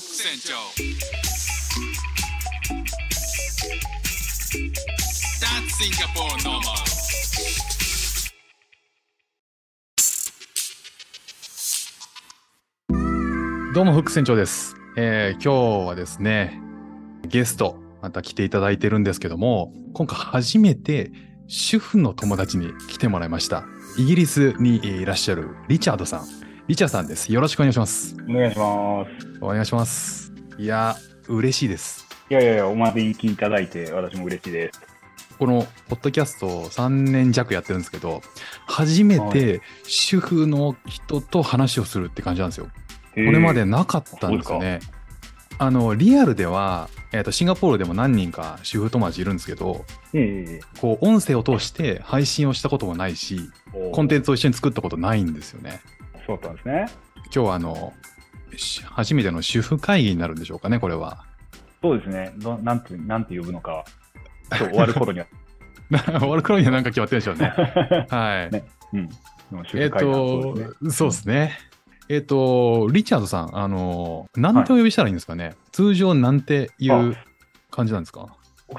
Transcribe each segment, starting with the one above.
ク船長 That's Singapore normal どうも、フック船長です。えー今日はですね、ゲスト、また来ていただいてるんですけども、今回初めて主婦の友達に来てもらいました。イギリスにいらっしゃるリチャードさん。リチャさんです。よろしくお願いします。お願いします。お願いします。いや、嬉しいです。いやいやいや、お招きいただいて、私も嬉しいです。このポッドキャストを3年弱やってるんですけど、初めて主婦の人と話をするって感じなんですよ。ここれまでなかったんですよね。あのリアルでは、えー、とシンガポールでも何人か主婦友達いるんですけどええこう音声を通して配信をしたこともないしコンテンツを一緒に作ったことないんですよね。そうだったんですね。今日はあのし初めての主婦会議になるんでしょうかねこれは。そうですね。どなんて、なんて呼ぶのか、今日終わる頃には。終わる頃には何か決まってるんでしょうね。はい。ねうん。えっ、婦会談そうとですねそうですね。えっ、とリチャードさんあのなんてお呼びしたらいいんですかね、通常なんていう感じなんですか？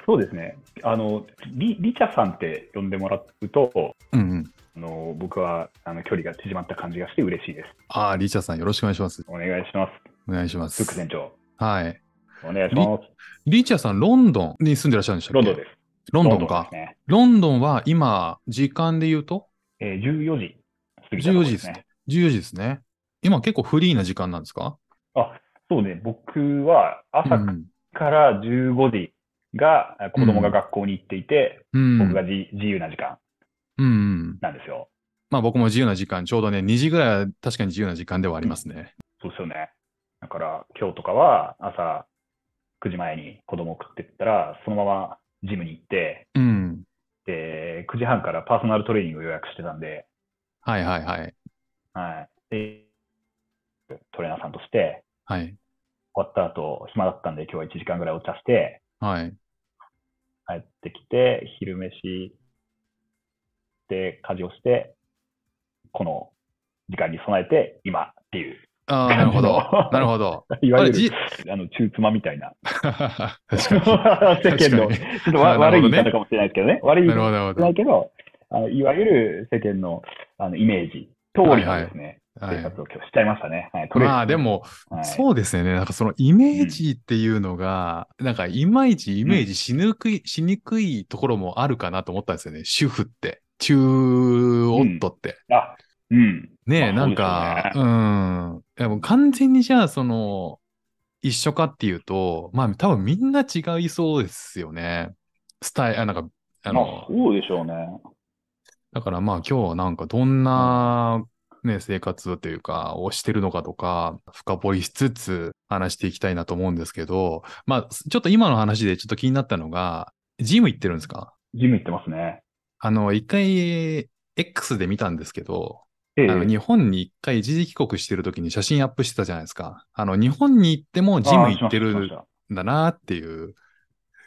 そうですね。あの、リリチャさんって呼んでもらうと、うんうん。あの僕はあの距離が縮まった感じがして嬉しいです。ああリチャードさんよろしくお願いします。お願いします。お願いします。船長。はい。お願いします。リチャーさん、ロンドンに住んでらっしゃるんでしたっけ？ロンドンです。ロンドンか。ロンドンは今、時間で言うと？えー、14時過ぎたところ14時ですね。。14時ですね。今結構フリーな時間なんですか？あ、そうね。僕は朝うんから15時があ子供が学校に行っていて、うん。僕がじ自由な時間うんうん。なんですよ。まあ僕も自由な時間、ちょうどね、2時ぐらいは確かに自由な時間ではありますね。そうですよね。だから今日とかは朝9時前に子供送ってったら、そのままジムに行って、うん。で、9時半からパーソナルトレーニングを予約してたんで、はいはいはい。はい。で、トレーナーさんとして、はい。終わった後、暇だったんで今日は1時間ぐらいお茶して、はい。帰ってきて、昼飯で家事をして、この時間に備えて、今っていう、ああ、なるほど。なるほど。いわゆるあの中妻みたいな。世間の、確ちょっと悪い言い方かもしれないですけどね、悪い言いなるほど、なる方じゃなほいけど、あのいわゆる世間のあのイメージ通りのですね、ど。はい生活を今日しちゃいましたね。はい、まあで、も、はいそうですよね。なんかそのイメージっていうのが、なんかいまいちイメージしにくい、しにくいところもあるかなと思ったんですよね。主婦って。中夫って。あ、うん。ねえ、まあなんか、そううん。いやもう完全にじゃあ、その、一緒かっていうと、まあ多分みんな違いそうですよね。スタイル、あ、なんか、あの、そうでしょうね。だからまあ今日はなんかどんな、ね、生活というか、をしてるのかとか、深掘りしつつ話していきたいなと思うんですけど、まあ、ちょっと今の話でちょっと気になったのが、ジム行ってるんですか？ジム行ってますね。あの、一回、X で見たんですけど、ええあの日本に一回一時帰国してる時に写真アップしてたじゃないですか。あの、日本に行ってもジム行ってるんだなっていう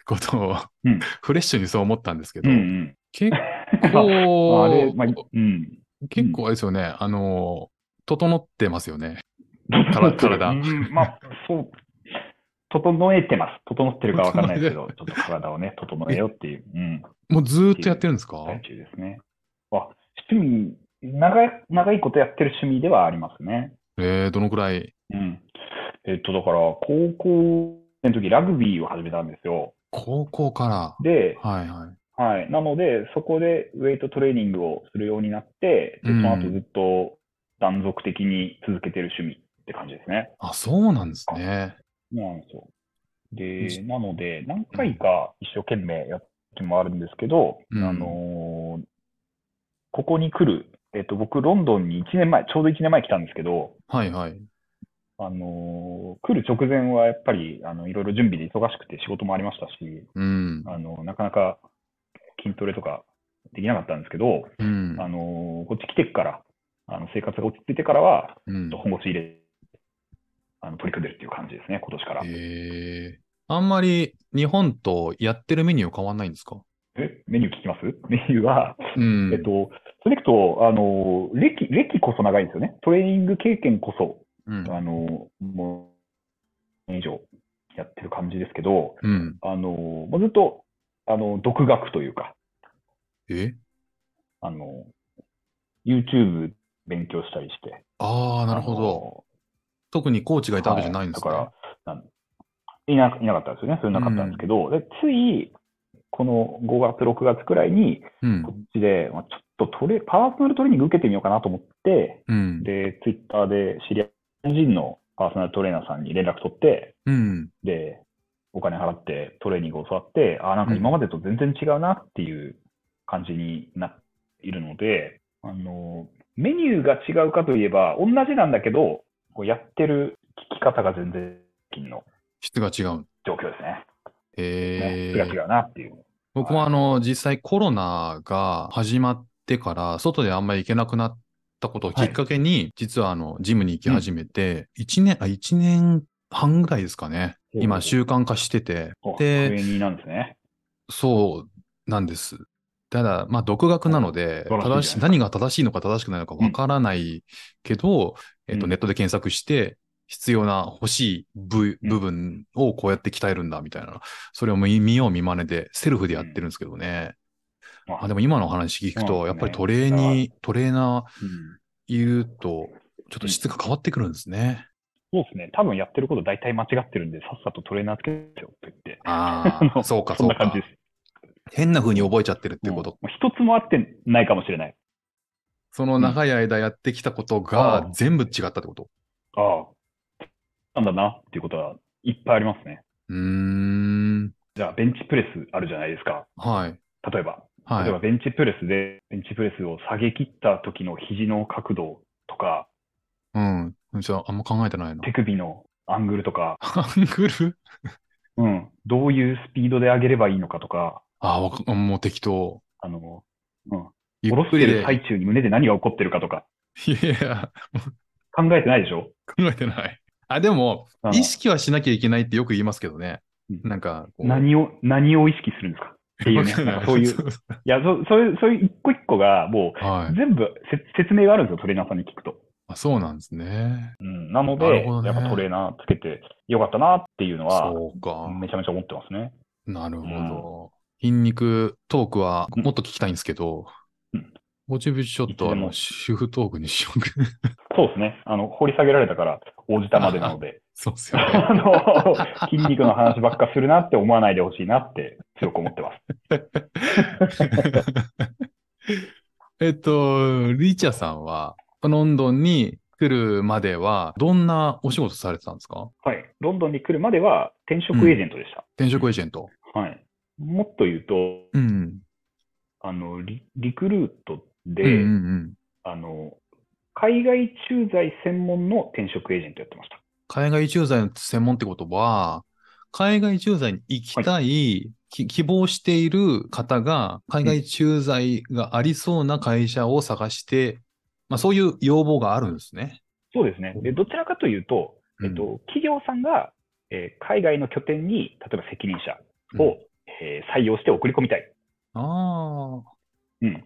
ことを、うんフレッシュにそう思ったんですけど、たうんうん。結 まあ構、あれ、まあ、うん。結構あれですよね、あの、整ってますよね。体まあ、そう。整えてます。整ってるかわかんないですけど、ちょっと体をね、整えようっていう。うん。もうずーっとやってるんですか？最中ですね。あ、趣味、長い、長いことやってる趣味ではありますね。えー、どのくらい？うん。えっと、だから、高校の時、ラグビーを始めたんですよ。高校かで、ら。はいはい。はい。なので、そこでウェイトトレーニングをするようになって、でそうんの後ずっと断続的に続けてる趣味って感じですね。あ、そうなんですね。そうなんですよ。で、なので、何回か一生懸命やった時もあるんですけど、うんあのーここに来る、えっと、僕、ロンドンに1年前、ちょうど1年前来たんですけど、はいはい。あのー来る直前はやっぱり、あの、いろいろ準備で忙しくて仕事もありましたし、うん。あの、なかなか筋トレとかできなかったんですけど、うん。あのーこっち来てから、あの生活が落ち着いてからは、うん本腰入れ、あの取り組んでるっていう感じですね、今年から。えー、あんまり日本とやってるメニュー変わんないんですか？え、メニュー聞きます？メニューは、うん。えっと、それでいくと、あの、歴、歴こそ長いんですよね。トレーニング経験こそ、うん。あの、も感じですけど、うん。あの、もうずっと、あの、独学というか、え？あの、YouTube 勉強したりして。ああ、なるほど。特にコーチがいたわけじゃないんですね。はいだからいないなかったんですよね。それなかったんですけど、でつい、この5月、6月くらいに、うんこ。っちで、まあ、ちょっとトレ、パーソナルトレーニング受けてみようかなと思って、うん。で、ツイッターで知り合い人のパーソナルトレーナーさんに連絡取って、うん。で、お金払ってトレーニングを教わって、あ、なんか今までと全然違うなっていう感じになっているので、あの、メニューが違うかといえば、同じなんだけど、こうやってる聞き方が全然金の質が違う。状況ですね。ねへえ質が違うなっていう。僕もあの、実際コロナが始まってから、外であんまり行けなくなったことをきっかけに、実はあの、ジムに行き始めて、1年、あ、1年半ぐらいですかね。今、習慣化しててで、ね。そうなんです。ただ、まあ、独学なので、正しい、何が正しいのか正しくないのかわからないけど、えっと、うんネットで検索して、必要な欲しい部分をこうやって鍛えるんだみたいな、それを見見よう見真似で、セルフでやってるんですけどね。ああでも今の話聞くと、やっぱりトレーニー、トレーナーうんいると、ちょっと質が変わってくるんですね。そうですね。多分やってること大体間違ってるんで、さっさとトレーナーつけてよって言って。ああそうか、そそうかんな感じです。変な風に覚えちゃってるってこと。うん一つも合ってないかもしれない。その長い間やってきたことあがあ全部違ったってこと？ああ、なんだなっていうことはいっぱいありますね。うーん。じゃあ、ベンチプレスあるじゃないですか。はい。例えば、はい例えば。ベンチプレスで、ベンチプレスを下げ切った時の肘の角度とか、うん。じゃあ、あんま考えてないな。手首のアングルとか、アングル？うん、どういうスピードで上げればいいのかとか、あわかもう適当。あの、うん、ゆ下ろしてる。最中に胸で何が起こってるかとか、いや、考えてないでしょ？考えてない。あ、でも、うん意識はしなきゃいけないってよく言いますけどね。うんなんか何を、何を意識するんですか？っていうね、そういう、いそうや、そそういう、そういう一個一個が、もう、はい。全部せ説明があるんですよ、トレーナーさんに聞くと。あそうなんですね。うん、なので、なるほどねやっぱトレーナーつけてよかったなっていうのは、そうか。めちゃめちゃ思ってますね。なるほど。筋肉トークはうんもっと聞きたいんですけどうん、ぼちぼちちょっとあの、主婦トークにしようか。そうですね。あの、掘り下げられたから、応じたまでなので、そうっすよね。あの、筋肉の話ばっかするなって思わないでほしいなって強く思ってます。えっと、リチャさんは、ロンドンに来るまでは、どんなお仕事されてたんですか？はい。ロンドンに来るまでは転職エージェントでした。転職エージェント。はい。もっと言うと、うん。あの、リリクルートで、うんうんうん。あの、海外駐在専門の転職エージェントやってました。海外駐在の専門ってことは、海外駐在に行きたい、き希望している方が、海外駐在がありそうな会社を探して、まあそういう要望があるんですね。そうですね。で、どちらかというと、えっと、企業さんが、えー海外の拠点に、例えば責任者を、えー採用して送り込みたい。ああ、うん。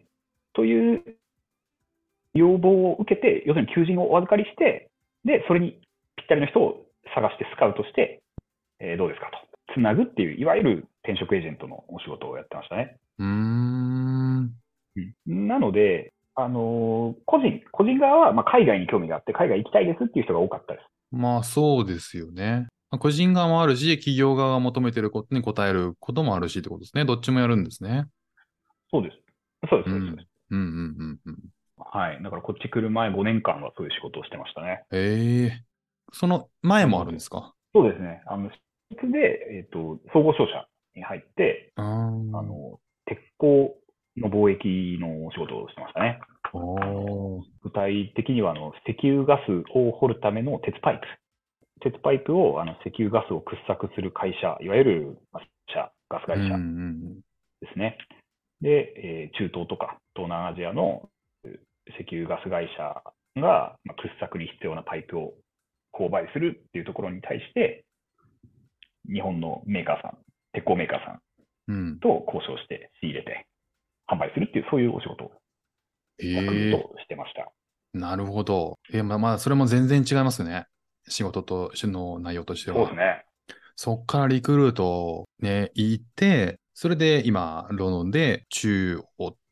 という要望を受けて、要するに求人をお預かりして、で、それにぴったりの人を探してスカウトして、えーどうですかと。つなぐっていう、いわゆる転職エージェントのお仕事をやってましたね。うーん。なので、あのー個人、個人側はまあ海外に興味があって、海外行きたいですっていう人が多かったです。まあそうですよね。まあ個人側もあるし、企業側が求めてることに応えることもあるしってことですね。どっちもやるんですね。そうです。そうです。うんそうです。うんうんうんうん。はい。だからこっち来る前5年間はそういう仕事をしてましたね。ええその前もあるんですか？そうですね。あの、一つで、えっ、と、総合商社に入って、あの、鉄鋼の貿易のお仕事をしてましたね。具体的には、あの、石油ガスを掘るための鉄パイプ。鉄パイプを、あの、石油ガスを掘削する会社、いわゆる、まあ社、ガス会社うんうんですね。で、えー中東とか東南アジアのえー石油ガス会社が、まあ、掘削に必要なパイプを購買するっていうところに対して、日本のメーカーさん、鉄鋼メーカーさん。と交渉して仕入れて販売するっていう、そういうお仕事をしてました。なるほど。えまあまあ、それも全然違いますね。仕事と、の内容としては。そうですね。そっからリクルートね、行って、それで今、ロンドンで中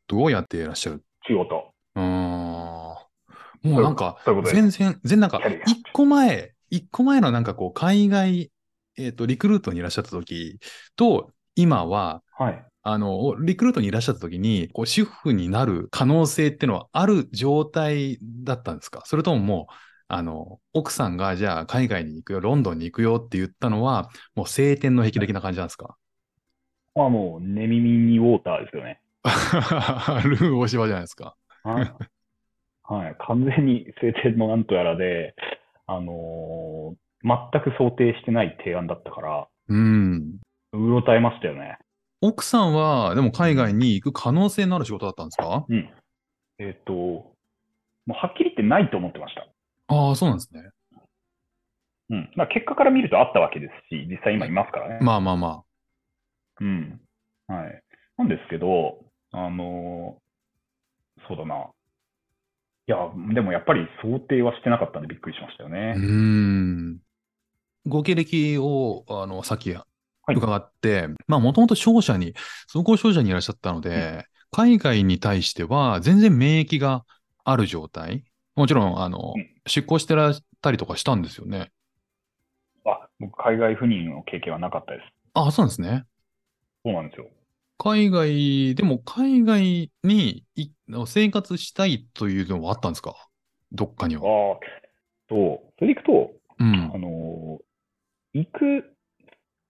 夫をやっていらっしゃる？中央と。うーん。もうなんか。全然、全然なんか一個前、一個前のなんかこう、海外、えっ、と、リクルートにいらっしゃった時と、今は、はい。あの、リクルートにいらっしゃった時に、こう、主婦になる可能性っていうのはある状態だったんですか？それとももう、あの、奥さんがじゃあ海外に行くよ、ロンドンに行くよって言ったのは、もう晴天の霹靂な感じなんですか？まあもう、寝耳にウォーターですよね。ルー大芝じゃないですか。はい。はい。完全に晴天のなんとやらで、あのー全く想定してない提案だったから、うん。うろたえましたよね。奥さんは、でも海外に行く可能性のある仕事だったんですか？うん。えっ、と、もうはっきり言ってないと思ってました。ああ、そうなんですね。うん。まあ結果から見るとあったわけですし、実際今いますからね。まあまあまうん。はい。なんですけど、あのーそうだな。いや、でもやっぱり想定はしてなかったんでびっくりしましたよあ。ねう。ん。ご経歴を、あの、さっきい伺って、まあ、もともと商社に、総合商社にいらっしゃったので、海外に対しては全然免疫がある状態。もちろん、あのうん、出向してらったりとかしたんですよね。あ、僕、海外赴任の経験はなかったです。ああ、そうなんですね。そうなんですよ。海外、でも海外にい生活したいというのはあったんですか？どっかにああは。、と、それでいくと、うんあ。のー行く、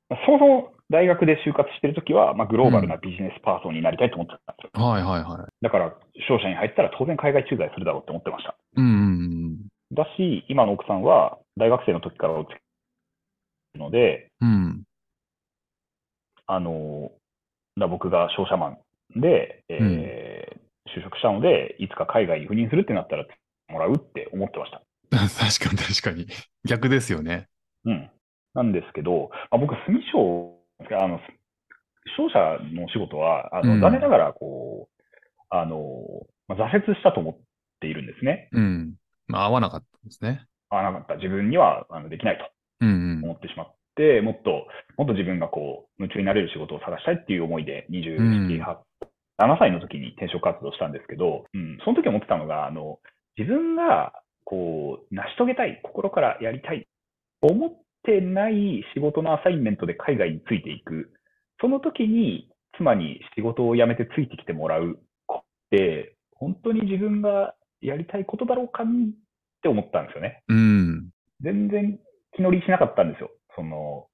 まあそもそも大学で就活してるときは、まあ、グローバルなビジネスパーソンになりたいと思ってたんですよ。はいはいはい。だから、商社に入ったら当然海外駐在するだろうって思ってました。うんうんだし、今の奥さんは大学生の時からお付き合いしてるので、うん。うん。あの、だ僕が商社マンで、えー就職したので、いつか海外に赴任するってなったらもらうって思ってました。確かに確かに。逆ですよね。うん。なんですけど、まあ、僕、住商、あの、商社の仕事は、あの、うん残念ながら、こう、あの、まあ、挫折したと思っているんですね。うん。まあ、合わなかったんですね。あなかった。自分にはあのできないと。思ってしまって、もっと、もっと自分がこう、夢中になれる仕事を探したいっていう思いで、27、うん8 7歳の時に転職活動したんですけど、うん、その時思ってたのが、あの、自分が、こう、成し遂げたい、心からやりたい、思ってない仕事のアサインメントで海外についていく。その時に、妻に仕事を辞めてついてきてもらうって、本当に自分がやりたいことだろうかって思ったんですよね。うん。全然気乗りしなかったんですよ。その、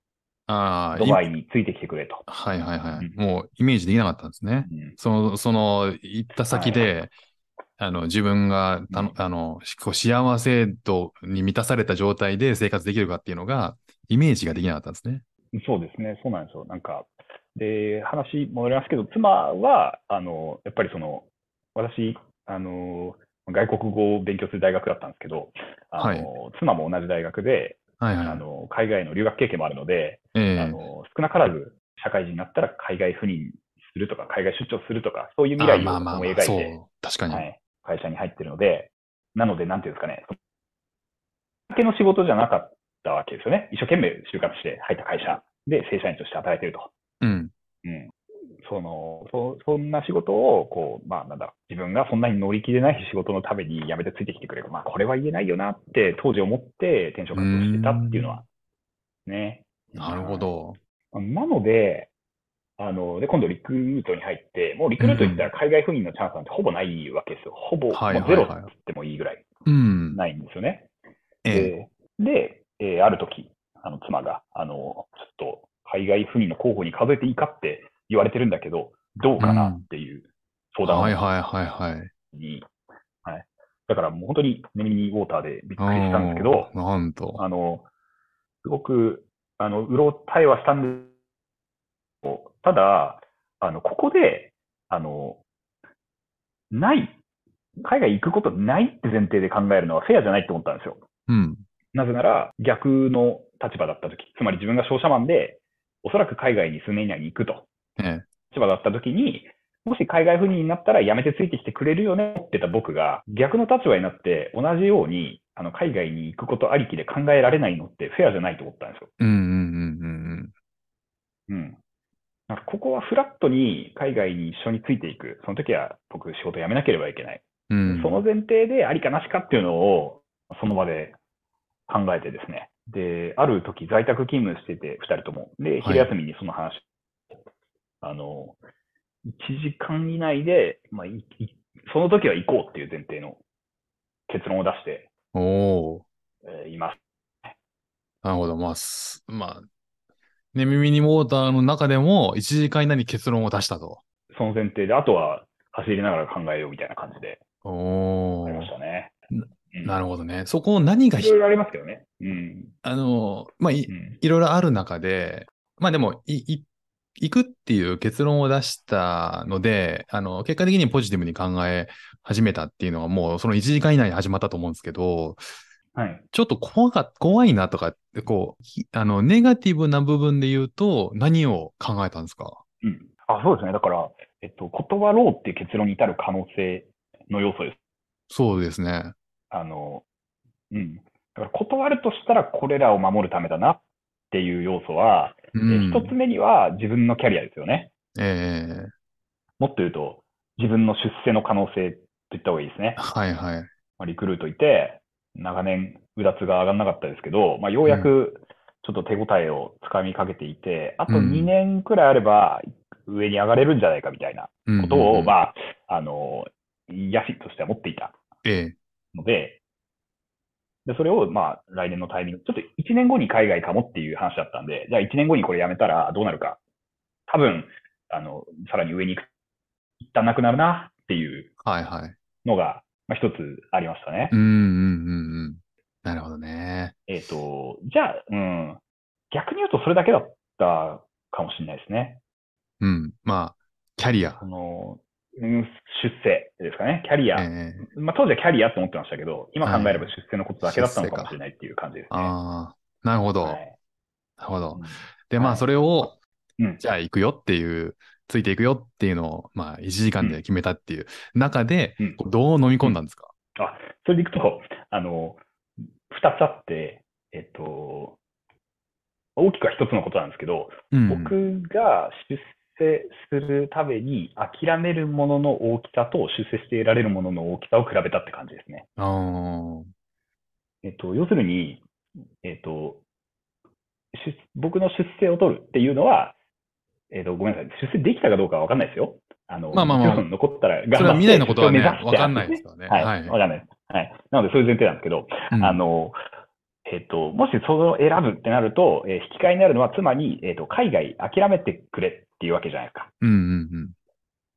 ああ、ドバイについてきてくれと。はいはいはい。うんもうイメージできなかったんですね。うんその、その、行った先で、あの、自分がたの、うんあの、幸せ度に満たされた状態で生活できるかっていうのが、イメージができなかったんですね。そうですね、そうなんですよ。なんか、で、話戻りますけど、妻は、あの、やっぱりその、私、あの、外国語を勉強する大学だったんですけど、あの、妻も同じ大学で、はいはい。あの、海外の留学経験もあるので、ええあの、少なからず社会人になったら海外赴任するとか、海外出張するとか、そういう未来を思い描いて、う。確かに。はい、会社に入ってるので、なので、なんていうんですかね、だけの仕事じゃなかったわけですよね。一生懸命就活して入った会社で正社員として働いてると。うん。うん。その、そそんな仕事を、こう、まあ、なんだ、自分がそんなに乗り気でない仕事のために辞めてついてきてくれる。まあ、これは言えないよなって当時思って転職活動してたっていうのは、ね。なるほど。なので、あの、で、今度リクルートに入って、もうリクルート行ったら海外赴任のチャンスなんてほぼないわけですよ。ほぼ、はいはいはいゼロって言ってもいいぐらいうん。ないんですよね。ええ。で、でえーある時、あの、妻が、あの、ちょっと海外赴任の候補に数えていいかって言われてるんだけど、どうかなっていう相談をはいはいはいはい。に、はい。だからもう本当にネミニウォーターでびっくりしたんですけど、なんと。あの、すごく、あの、うろたえはしたんですけど、ただ、あの、ここで、あの、ない、海外行くことないって前提で考えるのはフェアじゃないって思ったんですよ。うん。なぜなら、逆の立場だったとき、つまり自分が商社マンで、おそらく海外に数年以内に行くと、ええ。立場だったときに、もし海外赴任になったら辞めてついてきてくれるよねって言ってた僕が、逆の立場になって、同じように、あの、海外に行くことありきで考えられないのってフェアじゃないと思ったんですよ。うんうんうんうんこはフラットに海外に一緒についていく。その時は僕仕事辞めなければいけない。うん。その前提でありかなしかっていうのをその場で考えてですね。で、ある時在宅勤務してて、二人とも。で、昼休みにその話、あの、1時間以内で、まあ、いいその時は行こうっていう前提の結論を出して、おー。えーいます。なるほど。まあ、すまあ、ね、耳にモーターの中でも1時間以内に結論を出したと。その前提で、あとは走りながら考えようみたいな感じでおーありまし。たね。なるほどね。そこを何がひいろいろありますけどね。うん。あの、まあ、いうん。いろいろある中で、まあでも、い、い、行くっていう結論を出したので、あの、結果的にポジティブに考え始めたっていうのはもうその1時間以内に始まったと思うんですけど、はい。ちょっと怖か、怖いなとかって、こう、ひあの、ネガティブな部分で言うと、何を考えたんですか？うん。あ、そうですね。だから、えっと、断ろうっていう結論に至る可能性の要素です。そうですね。あの、うん。だから断るとしたらこれらを守るためだなっていう要素は、うえん。一つ目には自分のキャリアですよね。ええもっと言うと、自分の出世の可能性と言った方がいいですね。はいはい。まあ、リクルートいて、長年、うだつが上がらなかったですけど、まあ、ようやくちょっと手応えをつかみかけていて、あとうん2年くらいあれば上に上がれるんじゃないかみたいなうんことを、うんまあ、あの、野心としては持っていたええので、で、それを、まあ、来年のタイミング、ちょっと1年後に海外かもっていう話だったんで、じゃあ1年後にこれやめたらどうなるか。多分、あの、さらに上に行く、一旦なくなるなっていうはいはい。のが、まあ、一つありましたね。うんうんうんうん。なるほどね。えっ、と、じゃあ、うん、逆に言うとそれだけだったかもしれないですね。うん。まあ、キャリアそ。の、うん、出世ですかね。キャリア。ええまあ、当時はキャリアって思ってましたけど、今考えれば出世のことだけだったのかもしれないっていう感じですね。ああ、なるほど。はないるほど。うんで、まあ、はいそれを、うんじゃあ行くよっていう、ついていくよっていうのを、まあ、1時間で決めたっていう中で、うんどう飲み込んだんですか、あ、それでいくと、あの、二つあって、えっと、大きくは一つのことなんですけど、うん。僕が出世するために諦めるものの大きさと出世して得られるものの大きさを比べたって感じですね。えっと、要するに、えっと、出僕の出世を取るっていうのは、えっと、ごめんなさい。出世できたかどうかはわかんないですよ。あの、まあまあまあ残ったら頑張ってそれは未来のことはね出世を目指してわかんないですからねはい。はいわかんないです。はい。なので、そういう前提なんですけど、うんあの、えっと、もしそれを選ぶってなると、えー引き換えになるのは、妻に、えっと、海外諦めてくれっていうわけじゃないですか。うんうん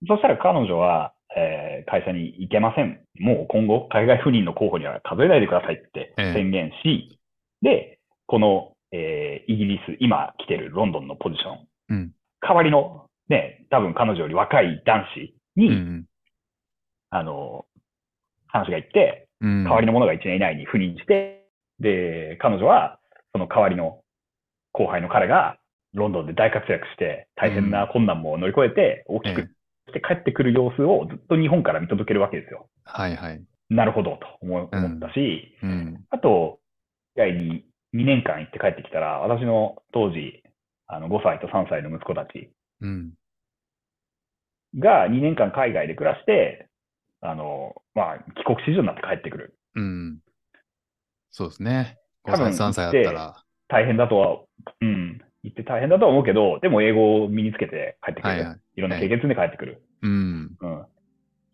そしたら彼女は、えー会社に行けません。もう今後、海外赴任の候補には数えないでくださいってええ宣言し、で、この、えーイギリス、今来てるロンドンのポジション、うん代わりの、ね、多分彼女より若い男子に、うん。うんあの、話が行って、うん。代わりの者が1年以内に赴任して、で、彼女は、その代わりの後輩の彼が、ロンドンで大活躍して、大変な困難も乗り越えて、大きえくして帰ってくる様子をずっと日本から見届けるわけですよ。はいはい。なるほど、と思ったし、うん。あと、海外に2年間行って帰ってきたら、私の当時、あの5歳と3歳の息子たちうん。が2年間海外で暮らして、あの、まあ、帰国子女になって帰ってくる。うん。そうですね。5多分歳、3歳だったら。大変だとは、うん、言って大変だとは思うけど、でも英語を身につけて帰ってくる。いはいはい。ろんな経験積んで帰ってくる。うん。うん。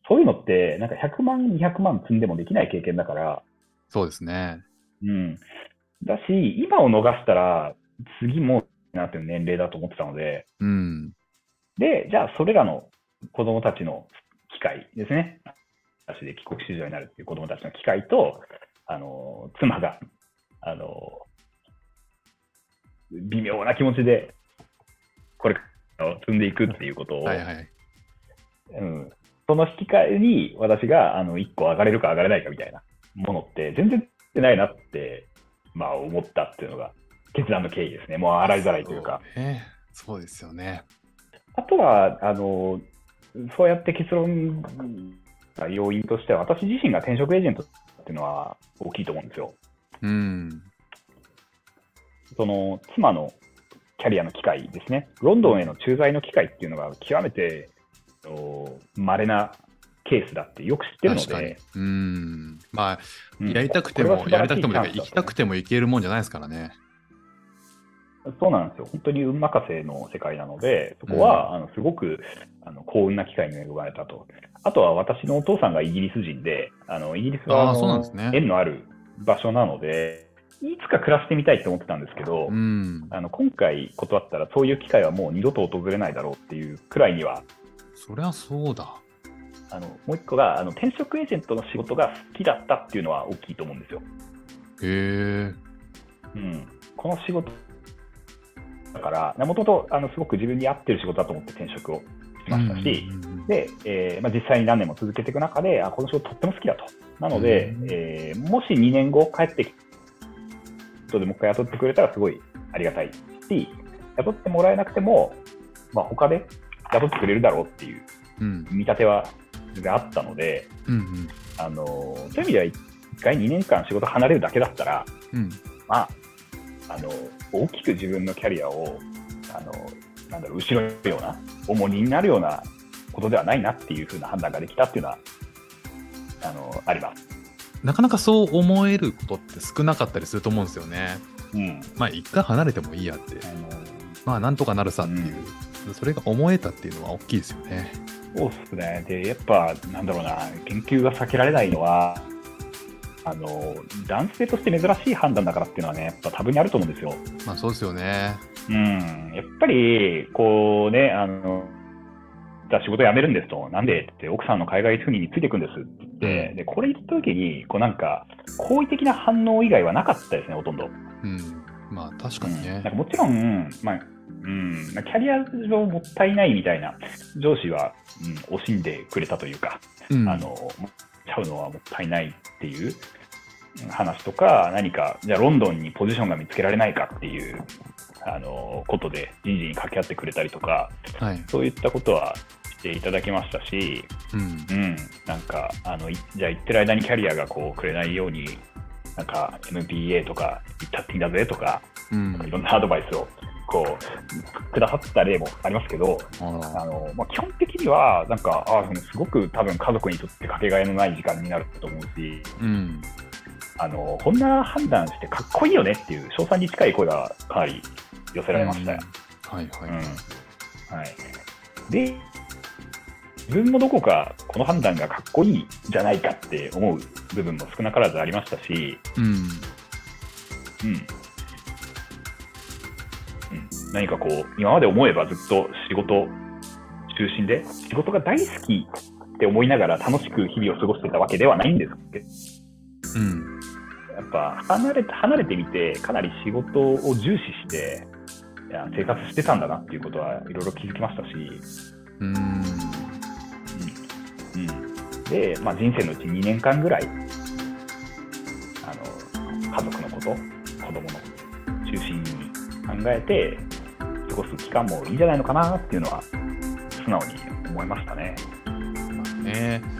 そういうのって、なんか100万、200万積んでもできない経験だから、そうですね。うん。だし、今を逃したら、次もなっていう年齢だと思ってたので、うん。で、じゃあ、それらの子供たちの機会ですね。私で帰国子女になるっていう子供たちの機会と、あの、妻が、あの、微妙な気持ちで、これを積んでいくっていうことを、はいはい。うん、その引き換えに私があの1個上がれるか上がれないかみたいなものって全然ってないなって、まあ、思ったっていうのが決断の経緯ですね。もう洗いざらいというか。そうね。そうですよね。あとは、あの、そうやって結論が要因としては、私自身が転職エージェントっていうのは大きいと思うんですよ。うん。その妻のキャリアの機会ですね。ロンドンへの駐在の機会っていうのが極めて稀なケースだってよく知ってるので、。うん。まあ、うんやりたくても、これは素晴らしいやりたくても、行きたくても行けるもんじゃないですからね。そうなんですよ。本当に運任せの世界なので、そこは、あのすごくあの幸運な機会に恵まれたと。あとは私のお父さんがイギリス人で、あのイギリスはのそうなんですね縁のある場所なので、いつか暮らしてみたいって思ってたんですけど、うん。あの今回断ったらそういう機会はもう二度と訪れないだろうっていうくらいには、そりゃそうだ。あのもう一個があの転職エージェントの仕事が好きだったっていうのは大きいと思うんですよ。へえ。うん、この仕事だから、もともとあのすごく自分に合ってる仕事だと思って転職をしましたし、で、えーまあ、実際に何年も続けていく中で、あこの仕事とっても好きだと。なので、うんえーもし2年後帰ってきて、でもう一回雇ってくれたらすごいありがたいし、雇ってもらえなくても、まあ、他で雇ってくれるだろうっていううん。見立てはがあったので、うんうん。あのそういう意味では1回2年間仕事離れるだけだったら、うん。まあ、あの大きく自分のキャリアをあのなんだろう後ろるような重荷になるようなことではないなっていうふうな判断ができたっていうのはあのあります。なかなかそう思えることって少なかったりすると思うんですよね。うんまあ、一回離れてもいいやって。あのまあ、なんとかなるさっていう。それが思えたっていうのは大きいですよね。そうっすね。で、やっぱ、なんだろうな、研究が避けられないのは、あの男性として珍しい判断だからっていうのはね、やっぱ多分にあると思うんですよ。まあ、そうですよね。うん、やっぱり、こうね、あの、じゃあ仕事辞めるんですと、なんでって、奥さんの海外赴任についていくんですって言って、で、これ言った時に、こうなんか、好意的な反応以外はなかったですね、ほとんど。うん。まあ、確かにねうんなん。かもちろん、まあ、うん、キャリア上もったいないみたいな上司は、うん、惜しんでくれたというか、うん。あの、もちゃうのはもったいないっていう話とか、何か、じゃあロンドンにポジションが見つけられないかっていう、あの、ことで人事に掛け合ってくれたりとか、はい。そういったことはしていただきましたし、うん。うん、なんか、あの、いじゃあ行ってる間にキャリアがこうくれないように、なんか MBA とか行ったっていいんだぜとか、うん。いろんなアドバイスをこう、くださった例もありますけど、ああのまあ、基本的には、なんか、ああ、すごく多分家族にとってかけがえのない時間になると思うし、うん。あのこんな判断してかっこいいよねっていう、賞賛に近い声がかなり寄せられましたよ。はいはい。うんはい、で、自分もどこかこの判断がかっこいいんじゃないかって思う部分も少なからずありましたし、うん。うんうん、何かこう、今まで思えばずっと仕事中心で、仕事が大好きって思いながら楽しく日々を過ごしてたわけではないんですけど、うん。やっぱ離れて離れてみて、かなり仕事を重視して、いや生活してたんだなっていうことはいろいろ気づきましたし、うん。うん。うん、で、まあ、人生のうち2年間ぐらい、あの家族のこと、子供の中心に考えて過ごす期間もいいんじゃないのかなっていうのは、素直に思いましたね。ねそうですよね。